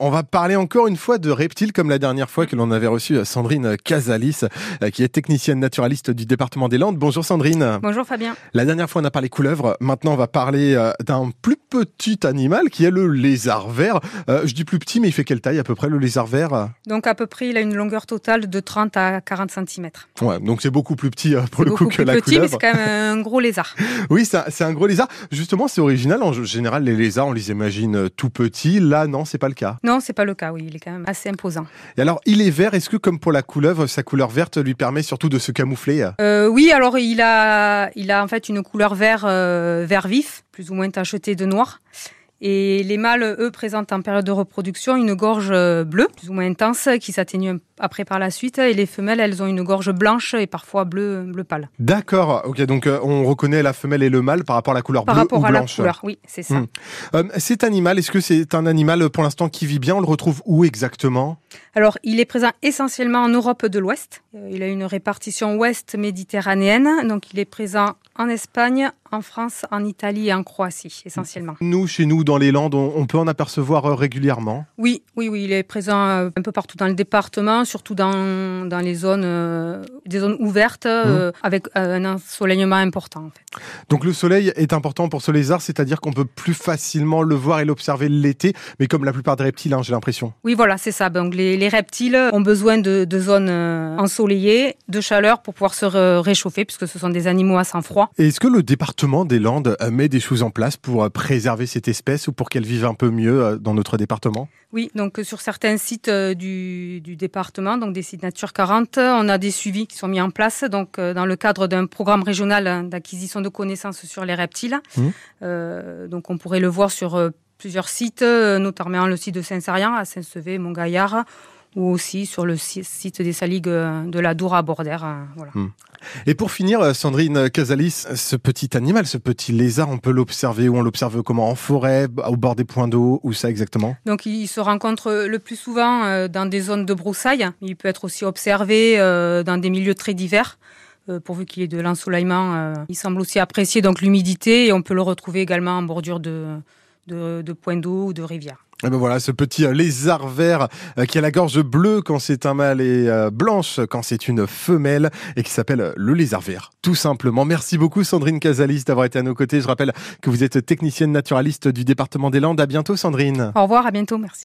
On va parler encore une fois de reptiles comme la dernière fois que l'on avait reçu euh, Sandrine Casalis, euh, qui est technicienne naturaliste du département des Landes. Bonjour Sandrine. Bonjour Fabien. La dernière fois on a parlé couleuvre, maintenant on va parler euh, d'un plus petit animal qui est le lézard vert. je dis plus petit mais il fait quelle taille à peu près le lézard vert Donc à peu près il a une longueur totale de 30 à 40 cm. Ouais, donc c'est beaucoup plus petit pour le coup que la petit, couleuvre. c'est quand même un gros lézard. oui, c'est un gros lézard. Justement c'est original, en général les lézards on les imagine tout petits, là non c'est pas le cas. Non, c'est pas le cas, oui, il est quand même assez imposant. Et alors, il est vert, est-ce que comme pour la couleuvre, sa couleur verte lui permet surtout de se camoufler euh, Oui, alors il a, il a en fait une couleur vert, euh, vert vif, plus ou moins tachetée de noir. Et les mâles, eux, présentent en période de reproduction une gorge euh, bleue, plus ou moins intense, qui s'atténue après par la suite. Et les femelles, elles ont une gorge blanche et parfois bleu, bleu pâle. D'accord. Ok, donc euh, on reconnaît la femelle et le mâle par rapport à la couleur par bleue rapport ou à blanche. la couleur, oui, c'est ça. Hmm. Euh, cet animal, est-ce que c'est un animal pour l'instant qui vit bien? On le retrouve où exactement? Alors, il est présent essentiellement en Europe de l'Ouest. Il a une répartition ouest méditerranéenne, donc il est présent en Espagne, en France, en Italie et en Croatie, essentiellement. Nous, chez nous, dans les Landes, on, peut en apercevoir euh, régulièrement Oui, oui, oui, il est présent euh, un peu partout dans le département, surtout dans, dans les zones, euh, des zones ouvertes, mmh. avec un ensoleillement important. En fait. Donc le soleil est important pour ce lézard, c'est-à-dire qu'on peut plus facilement le voir et l'observer l'été, mais comme la plupart des reptiles, hein, j'ai l'impression. Oui, voilà, c'est ça. Donc les, les, reptiles ont besoin de, de zones ensoleillées, de chaleur pour pouvoir se réchauffer, puisque ce sont des animaux à sang froid. Est-ce que le département des Landes euh, met des choses en place pour euh, préserver cette espèce ou pour qu'elle vive un peu mieux euh, dans notre département? Oui, donc sur certains sites du, département, donc des sites Nature 40, on a des suivis qui sont mis en place donc dans le cadre d'un programme régional d'acquisition de connaissances sur les reptiles. Mmh. donc on pourrait le voir sur plusieurs sites, notamment le site de Saint-Sarian à Saint-Sevé, Montgaillard ou aussi sur le site des saligues de la Dour à Bordère. Voilà. Mmh. Et pour finir, euh, Sandrine Casalis, ce petit animal, ce petit lézard, on peut l'observer où On l'observe comment? En forêt, au bord des points d'eau Où ça exactement? Donc il se rencontre le plus souvent euh, dans des zones de broussailles. Il peut être aussi observé euh, dans des milieux très divers pourvu qu'il y ait de l'ensoleillement. il semble aussi apprécier donc l'humidité et on peut le retrouver également en bordure de, de, de points d'eau ou de rivières. Et ben voilà, ce petit euh, lézard vert euh, qui a la gorge bleue quand c'est un mâle et euh, blanche quand c'est une femelle et qui s'appelle le lézard vert, tout simplement. Merci beaucoup Sandrine Casalis d'avoir été à nos côtés. Je rappelle que vous êtes technicienne naturaliste du département des Landes. À bientôt Sandrine. Au revoir, à bientôt, merci.